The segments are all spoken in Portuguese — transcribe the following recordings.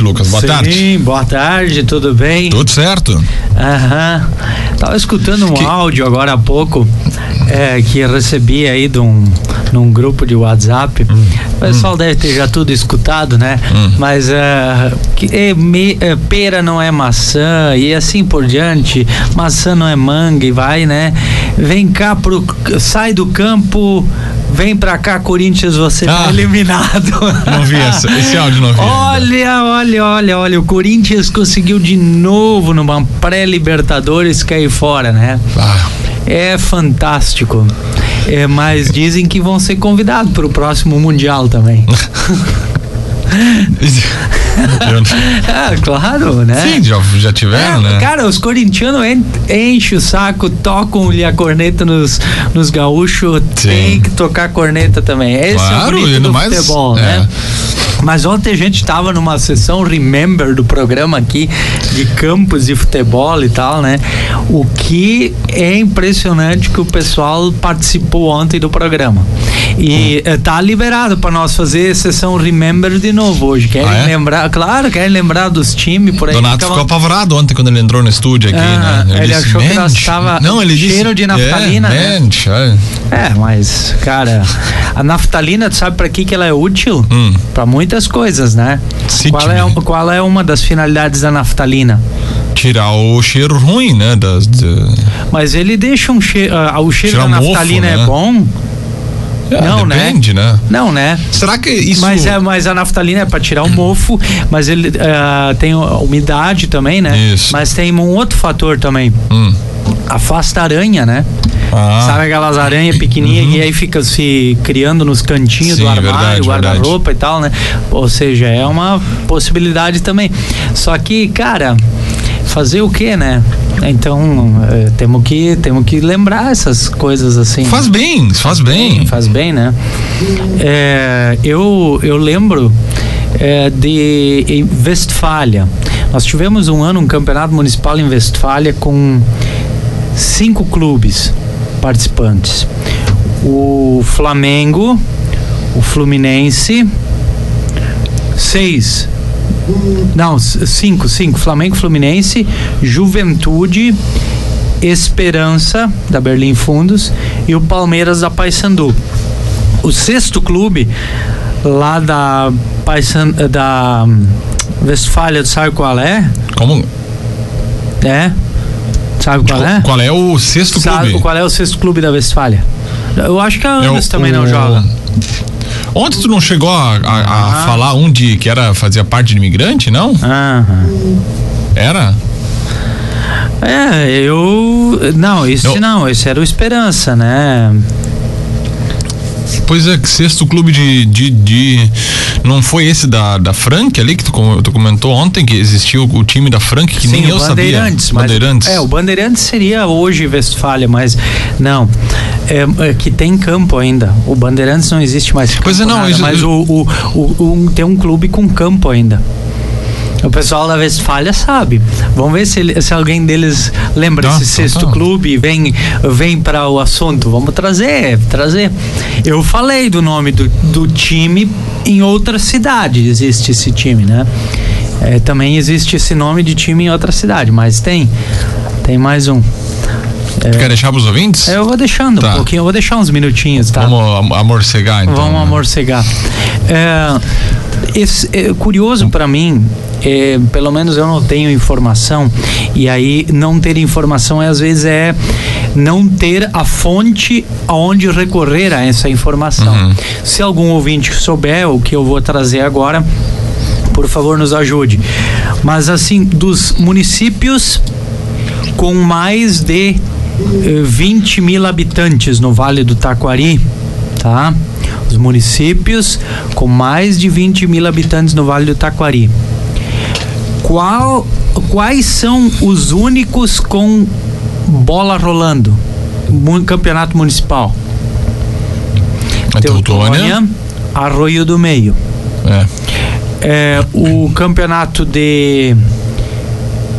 Lucas. Boa Sim, tarde. boa tarde, tudo bem? Tudo certo? Aham. Tava escutando um Que- áudio agora há pouco é, que recebi aí de um, num grupo de WhatsApp. Hum. O pessoal deve ter já tudo escutado, né? Mas é, que, é, me- é, pera não é maçã e assim por diante. Maçã não é manga e vai, né? Vem cá pro. Sai do campo. Vem pra cá, Corinthians, você tá Ah. eliminado. Não vi essa, esse áudio não vi. Olha, olha, olha, olha, o Corinthians conseguiu de novo numa pré-Libertadores cair fora, né? Ah, É fantástico. É, mas dizem que vão ser convidados para o próximo Mundial também. ah, claro, né? Sim, já, já tiveram, É, né? Cara, os corintianos en- enchem o saco, tocam-lhe a corneta nos, nos gaúchos, Sim. tem que tocar corneta também. Esse Claro, é o bonito do mais- futebol, é. né? Mas ontem a gente tava numa sessão Remember do programa aqui de campos e futebol e tal, né? O que é impressionante que o pessoal participou ontem do programa. E eh, tá liberado para nós fazer sessão Remember de novo hoje. Querem Ah, é? lembrar, claro, querem lembrar dos times por aí. Donato ficou apavorado ontem quando ele entrou no estúdio aqui, Ah, né? ele achou que nós tava Não, ele disse. cheiro de naftalina, é, né? olha. É, mas, cara, a naftalina, tu sabe pra que que ela é útil? Hum. Pra muitas coisas, né? Qual é, qual é uma das finalidades da naftalina? Tirar o cheiro ruim, né? Das, da- Mas ele deixa um cheiro. o cheiro Tirar da mofo, naftalina né? é bom? É, Não, né? depende, né? Não, né? Será que isso. Mas, é, mas a naftalina é pra tirar o mofo, mas ele ah, tem umidade também, né? Isso. Mas tem um outro fator também. Hum. Afasta aranha, né? Ah, Sabe aquelas aranhas pequenininhas que aí fica se criando nos cantinhos Sim, do armário, guarda-roupa e tal, né? Ou seja, é uma possibilidade também. Só que, cara, fazer o quê, né? Então, eh, temos que temos que lembrar essas coisas assim. faz bem, faz bem. Faz bem, né? É, eu, eu lembro é, de Westfália. Nós tivemos um ano um campeonato municipal em Westfália com cinco clubes participantes. O Flamengo, o Fluminense, seis. Não, cinco, cinco. Flamengo, Fluminense, Juventude, Esperança, da Berlim Fundos, e o Palmeiras da Paysandu. O sexto clube, lá da Paysan, da hum, Westfália, tu sabe qual é? Como, É? Sabe qual é? qual é o sexto Sabe clube? qual é o sexto clube da Westfália? Eu acho que a É o- também não o- joga. Ontem tu não chegou a, a- a Ah. falar um de que era fazia parte de imigrante, não? Aham. Era? É, eu. Não, esse Eu- não, esse era o Esperança, né? Pois é, sexto clube de, de, de- Não foi esse da, da Frank ali que tu, tu comentou ontem que existia o, o time da Frank que nem Sim, eu o sabia. Bandeirantes. mas- Bandeirantes. é, o Bandeirantes seria hoje Westfália, mas não. É, é que tem campo ainda. O Bandeirantes não existe mais. Pois é, não, nada, isso- mas o, o, o- um- tem um clube com campo ainda. O pessoal da Westfália sabe. Vamos ver se, ele- se alguém deles lembra Tá, esse sexto tá. clube e vem, vem para o assunto. Vamos trazer, trazer. Eu falei do nome do, do time em outra cidade. Existe esse time, né? É, também existe esse nome de time em outra cidade, mas tem. Tem mais um. Tu quer deixar pros ouvintes? Eu vou deixando Tá. um pouquinho, eu vou deixar uns minutinhos, tá? Vamos am- amorcegar então. Vamos né? amorcegar. É, é curioso para mim, é, pelo menos eu não tenho informação, e aí não ter informação é, às vezes é não ter a fonte aonde recorrer a essa informação. Uhum. Se algum ouvinte souber o que eu vou trazer agora, por favor nos ajude. Mas assim, dos municípios com mais de eh, 20 mil habitantes no Vale do Taquari, tá? Os municípios com mais de 20 mil habitantes no Vale do Taquari. Qual, quais são os únicos com bola rolando? Mu- Campeonato Municipal. Teutônia. Arroio do Meio. É. É, o campeonato de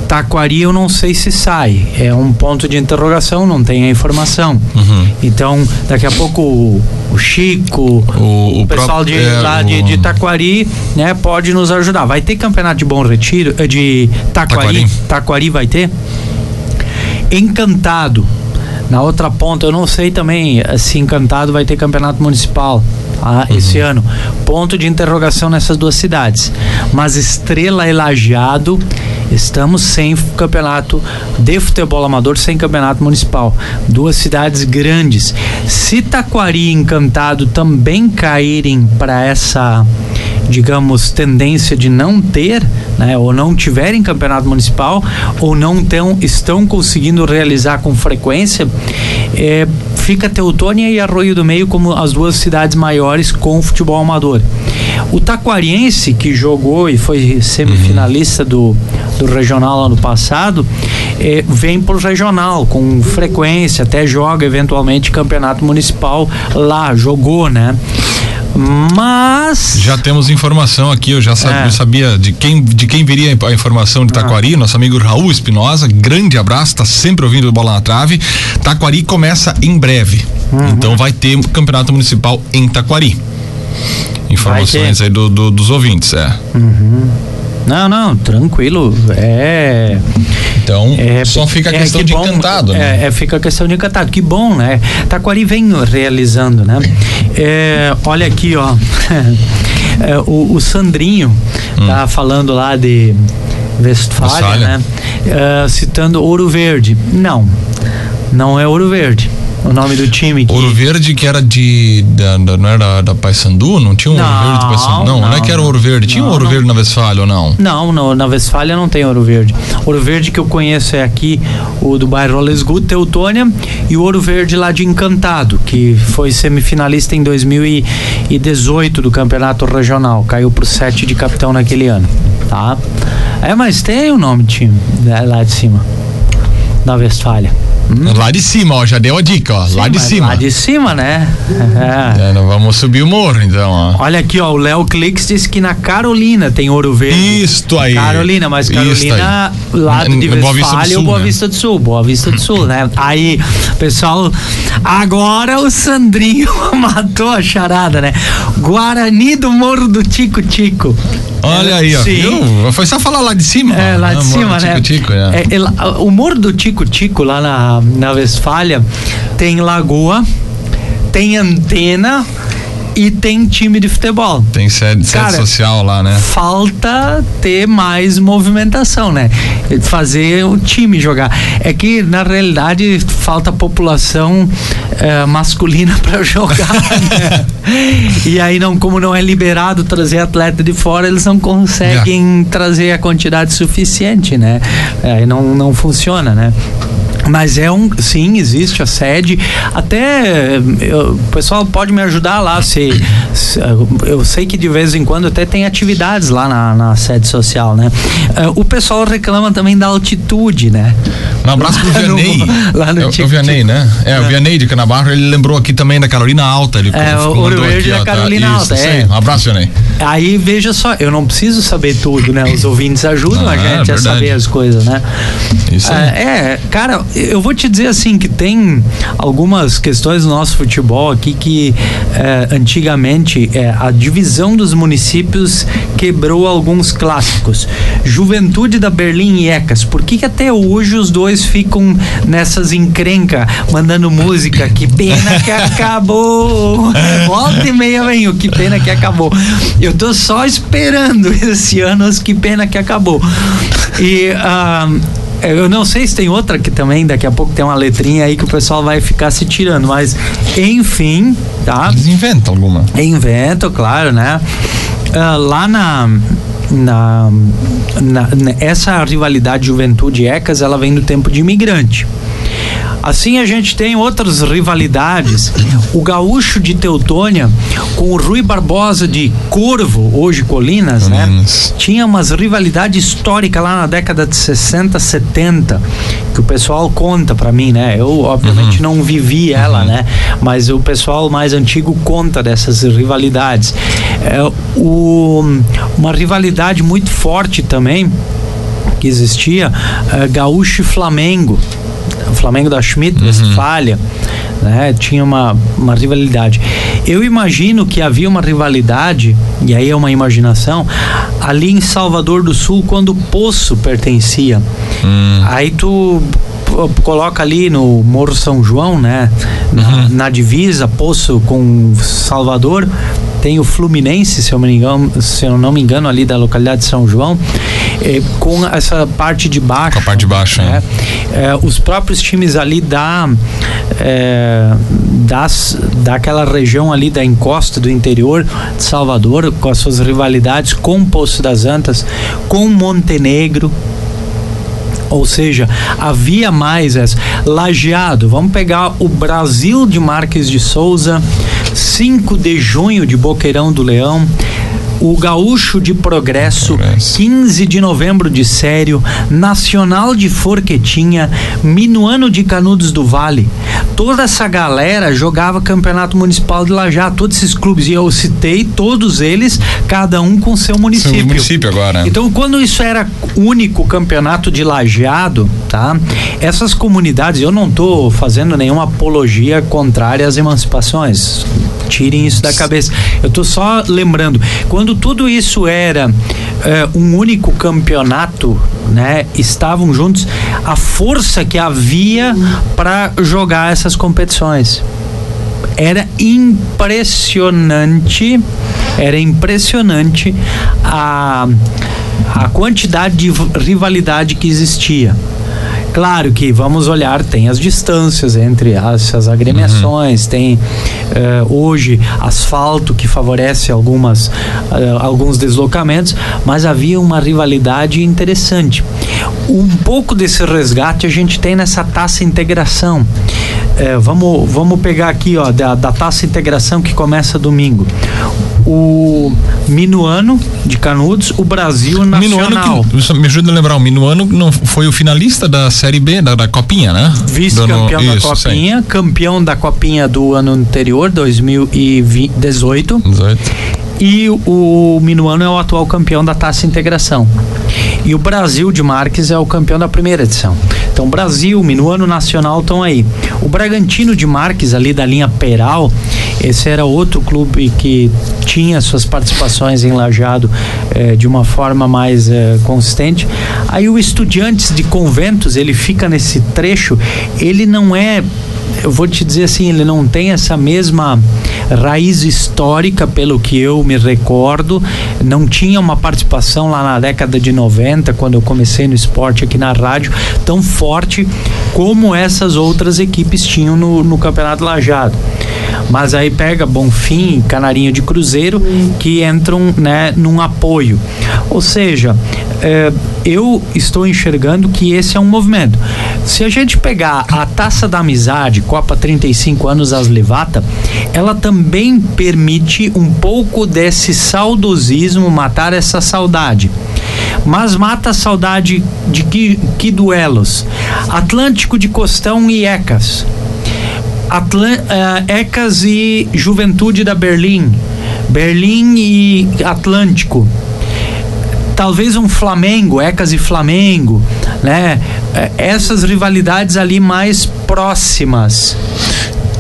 Taquari eu não sei se sai. É um ponto de interrogação, não tem a informação. Uhum. Então, daqui a pouco o, o Chico, O, o pessoal de, é, lá de, de Taquari, né, pode nos ajudar. Vai ter campeonato de Bom Retiro, eh, de Taquari, Taquari. Taquari vai ter. Encantado. Na outra ponta, eu não sei também eh, se Encantado vai ter campeonato municipal ah, esse ano. Ponto de interrogação nessas duas cidades. Mas Estrela e Lajeado, estamos sem campeonato de futebol amador, sem campeonato municipal. Duas cidades grandes. Se Taquari e Encantado também caírem para essa digamos, tendência de não ter, né, ou não tiverem campeonato municipal, ou não tão, estão conseguindo realizar com frequência, é, fica Teutônia e Arroio do Meio como as duas cidades maiores com futebol amador. O Taquariense, que jogou e foi semifinalista do, do regional ano passado, é, vem pro regional com frequência, até joga eventualmente campeonato municipal lá, jogou, né? Mas. Já temos informação aqui, eu já sabia, É. eu sabia de quem de quem viria a informação de Taquari, nosso amigo Raul Espinosa, grande abraço, tá sempre ouvindo o Bola na Trave. Taquari começa em breve, Uhum. então vai ter um campeonato municipal em Taquari. Informações aí do, do- dos ouvintes, é. Não, não, tranquilo. É. Então, É, só fica a é, questão que de bom, encantado, né? É, é, fica a questão de encantado. Que bom, né? Taquari vem realizando, né? É, olha aqui, ó. É, o, o Sandrinho tá falando lá de Westfália, Hum. Westfália. né? É, citando Ouro Verde. Não, não é Ouro Verde. O nome do time que Ouro Verde que era de. Da, da- não era da, Paysandu? Não tinha um Ouro Não, Verde de Paysandu? Não, não, é não, que era Ouro Verde. Tinha um não, Ouro não. Verde na Westfália ou não? Não, no, na Westfália não tem Ouro Verde. Ouro Verde que eu conheço é aqui, o do bairro Olesgut, Teutônia, e o Ouro Verde lá de Encantado, que foi semifinalista em 2018 do Campeonato Regional. Caiu pro sete de capitão naquele ano, tá? É, mas tem o nome do time né, lá de cima, da Westfália. Hum? Lá de cima, ó, já deu a dica, ó. lá Sim, de mas cima. Lá de cima, né? É. É, vamos subir o morro, então, ó. Olha aqui, ó, o Léo Clix disse que na Carolina tem Ouro Verde. Isto aí. Carolina, mas Carolina, lado de Boa Vista do Sul, Boa né? Vista do Sul, Boa Vista do Sul, né? Aí, pessoal, agora o Sandrinho matou a charada, né? Guarani do Morro do Tico Tico. Olha aí, ó. Viu? Foi só falar lá de cima. É, lá de Ah, cima, né? Tico, tico, é. É, é lá- o Morro do Tico Tico, lá na, na Westfália, tem lagoa, tem antena e tem time de futebol. Tem sede, sede Cara, social lá, né? falta ter mais movimentação, né? Fazer o time jogar. É que na realidade falta população eh, masculina para jogar. né? E aí não, como não é liberado trazer atleta de fora, eles não conseguem trazer a quantidade suficiente, né? Aí não não funciona, né? Mas é um, sim, existe a sede. Até eu- o pessoal pode me ajudar lá. Se, se- eu sei que de vez em quando até tem atividades lá na, na sede social, né? Eh, o pessoal reclama também da altitude, né? Um abraço pro Lá no- Vianney. lá no é, o- Vianney, né? É, o Vianney de Canabarro, ele lembrou aqui também da Carolina Alta. Ele É, o Ouro Verde da ó, tá? Carolina Isso, Alta, isso é. Um abraço, Vianney. Aí veja só, eu não preciso saber tudo, né? Os ouvintes ajudam Ah, a gente a verdade. saber as coisas, né? Isso aí. É, é, cara, eu vou te dizer assim que tem algumas questões do nosso futebol aqui que é, antigamente é, a divisão dos municípios quebrou alguns clássicos. Juventude da Berlim e Ecas. Por que, que até hoje os dois ficam nessas encrenca, mandando música? Que pena que acabou. Volta e meia vem o que pena que acabou. Eu tô só esperando esse ano os que pena que acabou. E ah, eu não sei se tem outra que também daqui a pouco tem uma letrinha aí que o pessoal vai ficar se tirando, mas enfim, tá? Eles inventam alguma. Invento, claro, né? Ah, lá na na, na, essa rivalidade Juventude Ecas ela vem do tempo de imigrante. Assim a gente tem outras rivalidades. O gaúcho de Teutônia com o Rui Barbosa de Corvo, hoje Colinas, né? Tinha umas rivalidades históricas lá na década de 60, 70, que o pessoal conta para mim, né? Eu obviamente uhum. não vivi ela, uhum. né? Mas o pessoal mais antigo conta dessas rivalidades. É, o, uma rivalidade muito forte também que existia, é, Gaúcho e Flamengo o Flamengo da Schmidt, uhum. Westfalia, né? Tinha uma, uma rivalidade. Eu imagino que havia uma rivalidade, e aí é uma imaginação, ali em Salvador do Sul, quando o Poço pertencia. Hum. Aí tu coloca ali no Morro São João, né? Na, uhum. na divisa, Poço com Salvador, tem o Fluminense, se eu, me engano, se eu não me engano, ali da localidade de São João, eh, com essa parte de baixo. Com a parte de baixo, né? Eh, os próprios times ali da, eh, das, daquela região ali da encosta do interior de Salvador, com as suas rivalidades com Poço das Antas, com Montenegro, ou seja, havia mais essa. Lajeado, vamos pegar o Brasil de Marques de Souza, 5 de junho de Boqueirão do Leão, o Gaúcho de Progresso, Progresso, 15 de novembro de Sério, Nacional de Forquetinha, Minuano de Canudos do Vale. Toda essa galera jogava Campeonato Municipal de Lajá, todos esses clubes, e eu citei todos eles, cada um com seu município. Seu município agora. Então, quando isso era único campeonato de lajeado, tá? Essas comunidades, eu não estou fazendo nenhuma apologia contrária às emancipações. Tirem isso da cabeça. Eu estou só lembrando, quando tudo isso era uh, um único campeonato, né? Estavam juntos, a força que havia para jogar essas competições era impressionante, era impressionante a, a quantidade de rivalidade que existia. Claro que vamos olhar, tem as distâncias entre essas agremiações, uhum. tem uh, hoje asfalto que favorece algumas, uh, alguns deslocamentos, mas havia uma rivalidade interessante. Um pouco desse resgate a gente tem nessa taça integração. Uh, vamos, vamos pegar aqui ó, da, da taça integração que começa domingo o Minuano de Canudos, o Brasil Nacional. Minuano que, me ajuda a lembrar, o Minuano não foi o finalista da Série B, da, da Copinha, né? Vice-campeão da Copinha, sim. campeão da Copinha do ano anterior, 2018. 18. E o Minuano é o atual campeão da Taça Integração. E o Brasil de Marques é o campeão da primeira edição. Então, Brasil, Minuano Nacional estão aí. O Bragantino de Marques, ali da linha Peral, esse era outro clube que tinha suas participações em Lajado eh, de uma forma mais eh, consistente. Aí o Estudiantes de Conventos, ele fica nesse trecho, ele não é eu vou te dizer assim, ele não tem essa mesma raiz histórica, pelo que eu me recordo. Não tinha uma participação lá na década de 90, quando eu comecei no esporte aqui na rádio, tão forte como essas outras equipes tinham no, no Campeonato Lajado. Mas aí pega Bonfim, Canarinho de Cruzeiro, que entram né, num apoio. Ou seja, é, eu estou enxergando que esse é um movimento. Se a gente pegar a Taça da Amizade, Copa 35 anos Aslevata, ela também permite um pouco desse saudosismo, matar essa saudade. Mas mata a saudade de que, que duelos? Atlântico de Costão e Ecas. Atlan uh, Ecas e Juventude da Berlim. Berlim e Atlântico talvez um Flamengo, Ecas e Flamengo, né? É, essas rivalidades ali mais próximas.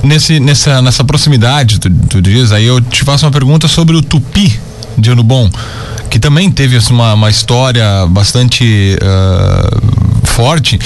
Nesse, nessa, nessa proximidade, tu, tu diz, aí eu te faço uma pergunta sobre o Tupi de Ano Bom, que também teve assim, uma, uma história bastante uh, forte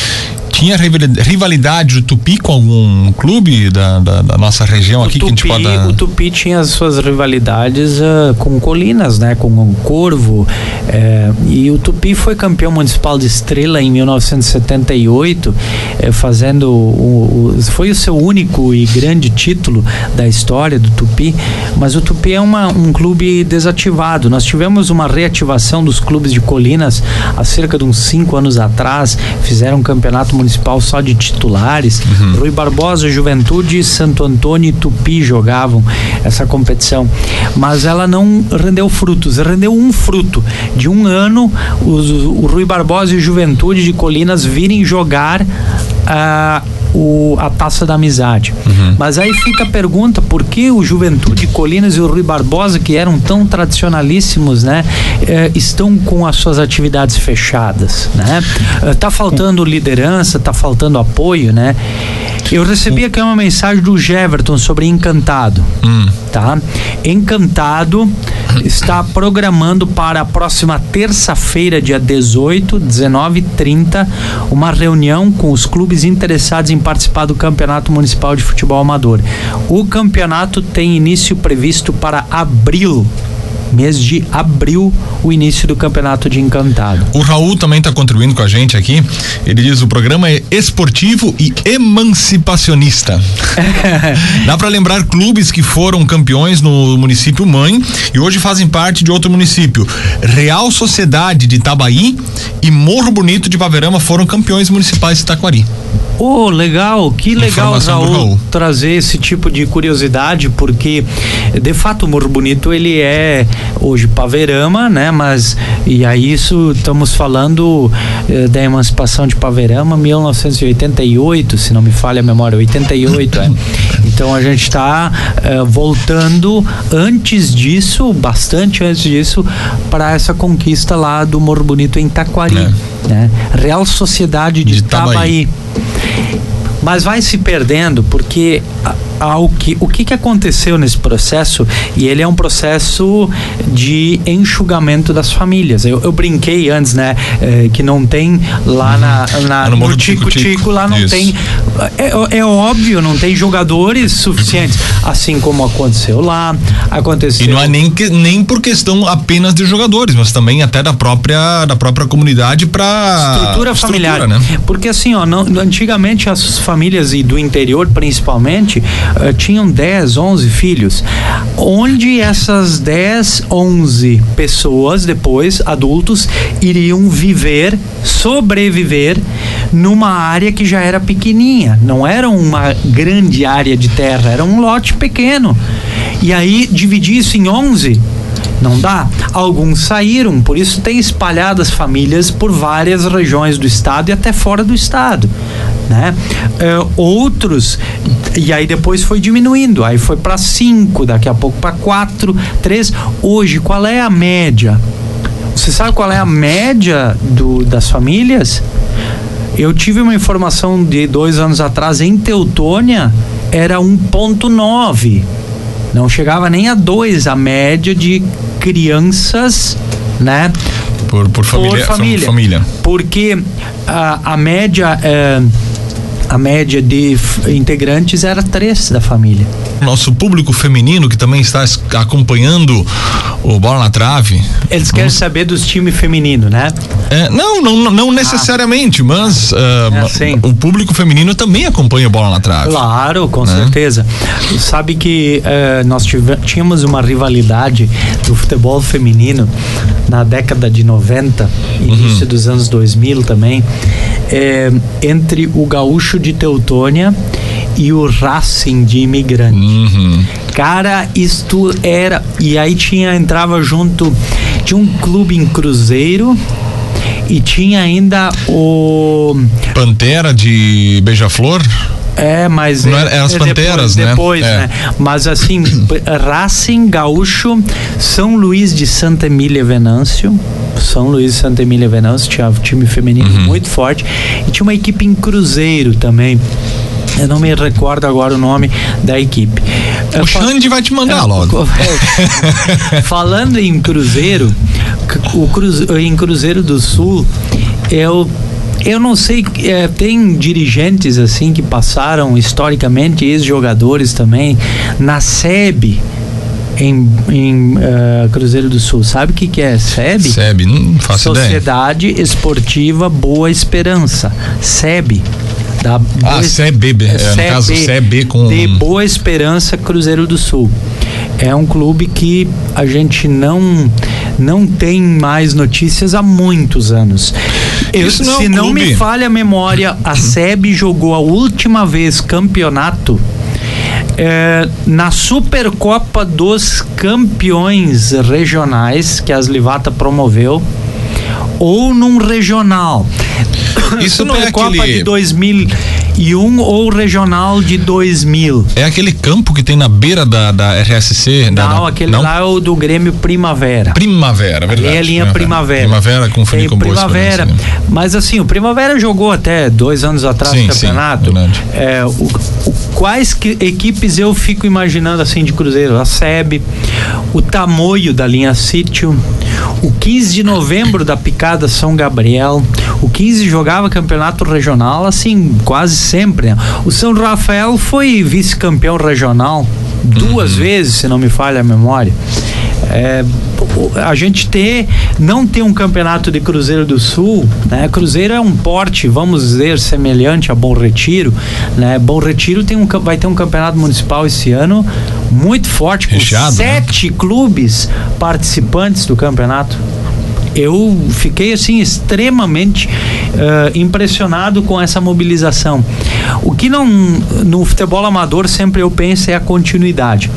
Tinha rivalidade do Tupi com algum clube da, da, da nossa região o aqui Tupi, que a gente pode. O Tupi tinha as suas rivalidades uh, com Colinas, né? Com o Corvo. Eh, e o Tupi foi campeão municipal de Estrela em 1978, eh, fazendo o, o, foi o seu único e grande título da história do Tupi. Mas o Tupi é uma, um clube desativado. Nós tivemos uma reativação dos clubes de Colinas há cerca de uns cinco anos atrás. Fizeram um campeonato municipal só de titulares. Uhum. Rui Barbosa, Juventude, Santo Antônio e Tupi jogavam essa competição. Mas ela não rendeu frutos. Rendeu um fruto. De um ano, os, o Rui Barbosa e Juventude de Colinas virem jogar. Uh, o, a taça da amizade. Uhum. Mas aí fica a pergunta: por que o Juventude Colinas e o Rui Barbosa, que eram tão tradicionalíssimos, né, eh, estão com as suas atividades fechadas? Né? Eh, tá faltando liderança, tá faltando apoio, né? Eu recebi aqui uma mensagem do Jeverton sobre Encantado. Hum. Tá? Encantado está programando para a próxima terça-feira, dia 18, 19 e 30, uma reunião com os clubes interessados em participar do Campeonato Municipal de Futebol Amador. O campeonato tem início previsto para abril mês de abril, o início do campeonato de Encantado. O Raul também está contribuindo com a gente aqui. Ele diz: o programa é esportivo e emancipacionista. Dá para lembrar clubes que foram campeões no município mãe e hoje fazem parte de outro município. Real Sociedade de Itabaí e Morro Bonito de Paverama foram campeões municipais de Taquari. Oh, legal, que legal, Raul, Raul, trazer esse tipo de curiosidade, porque de fato o Morro Bonito ele é hoje Paverama, né? Mas e aí isso estamos falando eh, da emancipação de Paverama 1988, se não me falha a memória, 88, é. Então a gente está eh, voltando antes disso, bastante antes disso, para essa conquista lá do Morro Bonito em Taquari, é. né? Real Sociedade de, de Itabaí. Mas vai se perdendo porque ao que o que, que aconteceu nesse processo e ele é um processo de enxugamento das famílias. Eu, eu brinquei antes, né, é, que não tem lá na, na no, no Tico Tico, lá não Isso. tem é, é, óbvio, não tem jogadores suficientes, assim como aconteceu lá, aconteceu. E não é nem que, nem por questão apenas de jogadores, mas também até da própria da própria comunidade para estrutura familiar, estrutura, né? Porque assim, ó, não, antigamente as famílias e do interior principalmente uh, tinham 10, 11 filhos, onde essas 10, 11 pessoas depois, adultos, iriam viver, sobreviver numa área que já era pequenininha, não era uma grande área de terra, era um lote pequeno. E aí dividir isso em 11 não dá. Alguns saíram, por isso tem espalhadas famílias por várias regiões do estado e até fora do estado né? Uh, outros e aí depois foi diminuindo, aí foi para cinco, daqui a pouco para quatro, três. Hoje qual é a média? Você sabe qual é a média do, das famílias? Eu tive uma informação de dois anos atrás em Teutônia era 1.9 não chegava nem a dois a média de crianças, né? Por, por família, por família. família. Porque a, a média é, a média de integrantes era três da família. Nosso público feminino que também está acompanhando o Bola na Trave. Eles querem Vamos... saber dos times femininos, né? É, não, não, não ah. necessariamente, ah. mas uh, é o público feminino também acompanha o Bola na Trave. Claro, com né? certeza. Sabe que uh, nós tive, tínhamos uma rivalidade do futebol feminino na década de 90, início uhum. dos anos 2000 também, é, entre o gaúcho de Teutônia e o Racing de imigrante. Uhum. Cara, isto era. E aí tinha, entrava junto. Tinha um clube em Cruzeiro e tinha ainda o. Pantera de Beija-Flor? É, mas não é, é as panteras, depois, né? Depois, é. né? Mas assim, Racing Gaúcho, São Luís de Santa Emília Venâncio, São Luís de Santa Emília Venâncio tinha um time feminino uhum. muito forte e tinha uma equipe em Cruzeiro também. Eu não me recordo agora o nome da equipe. O Xande vai te mandar é, logo. Falando em Cruzeiro, o Cruzeiro, em Cruzeiro do Sul, eu Eu não sei, é, tem dirigentes assim que passaram historicamente, ex-jogadores também, na SEB, em, em uh, Cruzeiro do Sul. Sabe o que, que é SEB? SEB, não faço Sociedade ideia. Esportiva Boa Esperança. SEB. Da ah, CB, é, no caso CB com de Boa Esperança Cruzeiro do Sul. É um clube que a gente não não tem mais notícias há muitos anos. Eu, não é se não me falha a memória, a SEB jogou a última vez campeonato é, na Supercopa dos Campeões Regionais que a Aslivata promoveu ou num regional. Isso Supercopa não é aquele... de 2000 e um ou regional de 2000. É aquele campo que tem na beira da, da RSC? Não, da, da, aquele não? lá é o do Grêmio Primavera. Primavera, verdade. Ali é a linha Primavera. Primavera com tem com Primavera. Mas assim, o Primavera jogou até dois anos atrás sim, no campeonato. Sim, é, o, o, quais que, equipes eu fico imaginando assim de Cruzeiro? A SEB, o Tamoio da linha Sítio, o 15 de novembro da Picada São Gabriel, o 15 jogava campeonato regional assim quase sempre. Né? O São Rafael foi vice-campeão regional duas uhum. vezes, se não me falha a memória. É, a gente ter não ter um campeonato de Cruzeiro do Sul, né? Cruzeiro é um porte, vamos dizer, semelhante a Bom Retiro, né? Bom Retiro tem um, vai ter um campeonato municipal esse ano muito forte, com Recheado, né? sete né? clubes participantes do campeonato eu fiquei assim extremamente uh, impressionado com essa mobilização. O que não no futebol amador sempre eu penso é a continuidade.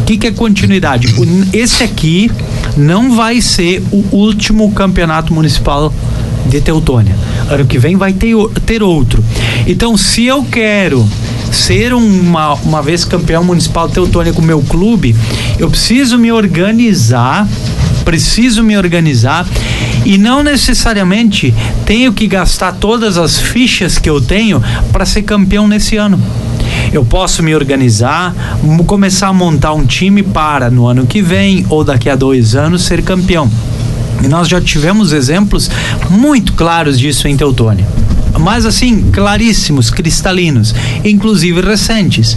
O que, que é continuidade? Esse aqui não vai ser o último campeonato municipal de Teutônia. Ano que vem vai ter, ter outro. Então, se eu quero ser uma, uma vez campeão municipal de Teutônia com o meu clube, eu preciso me organizar preciso me organizar e não necessariamente tenho que gastar todas as fichas que eu tenho para ser campeão nesse ano. Eu posso me organizar, começar a montar um time para no ano que vem ou daqui a dois anos ser campeão. E nós já tivemos exemplos muito claros disso em Teutônia mas assim, claríssimos, cristalinos, inclusive recentes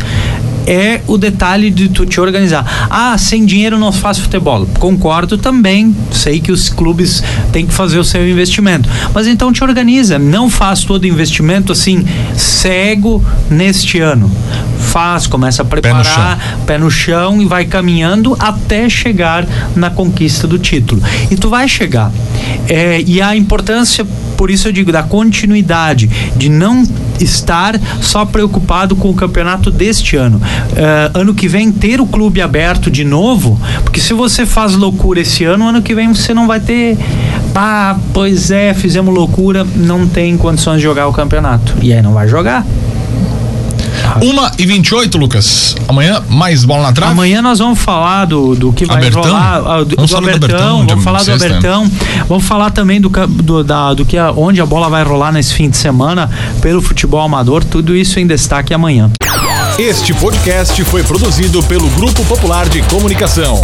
é o detalhe de tu te organizar. Ah, sem dinheiro não faz futebol. Concordo também. Sei que os clubes têm que fazer o seu investimento. Mas então te organiza. Não faz todo investimento assim, cego neste ano. Faz, começa a preparar, pé no, pé no chão e vai caminhando até chegar na conquista do título. E tu vai chegar. É, e a importância por isso eu digo da continuidade, de não estar só preocupado com o campeonato deste ano. Uh, ano que vem ter o clube aberto de novo, porque se você faz loucura esse ano, ano que vem você não vai ter. Ah, pois é, fizemos loucura, não tem condições de jogar o campeonato. E aí não vai jogar. Uma e 28, Lucas. Amanhã, mais bola na trave? Amanhã nós vamos falar do, do que vai Abertão? rolar. Ah, do, vamos do Abertão, do Abertão, vamos falar do Abertão. Vamos falar também do, do, da, do que a, onde a bola vai rolar nesse fim de semana pelo futebol amador. Tudo isso em destaque amanhã. Este podcast foi produzido pelo Grupo Popular de Comunicação.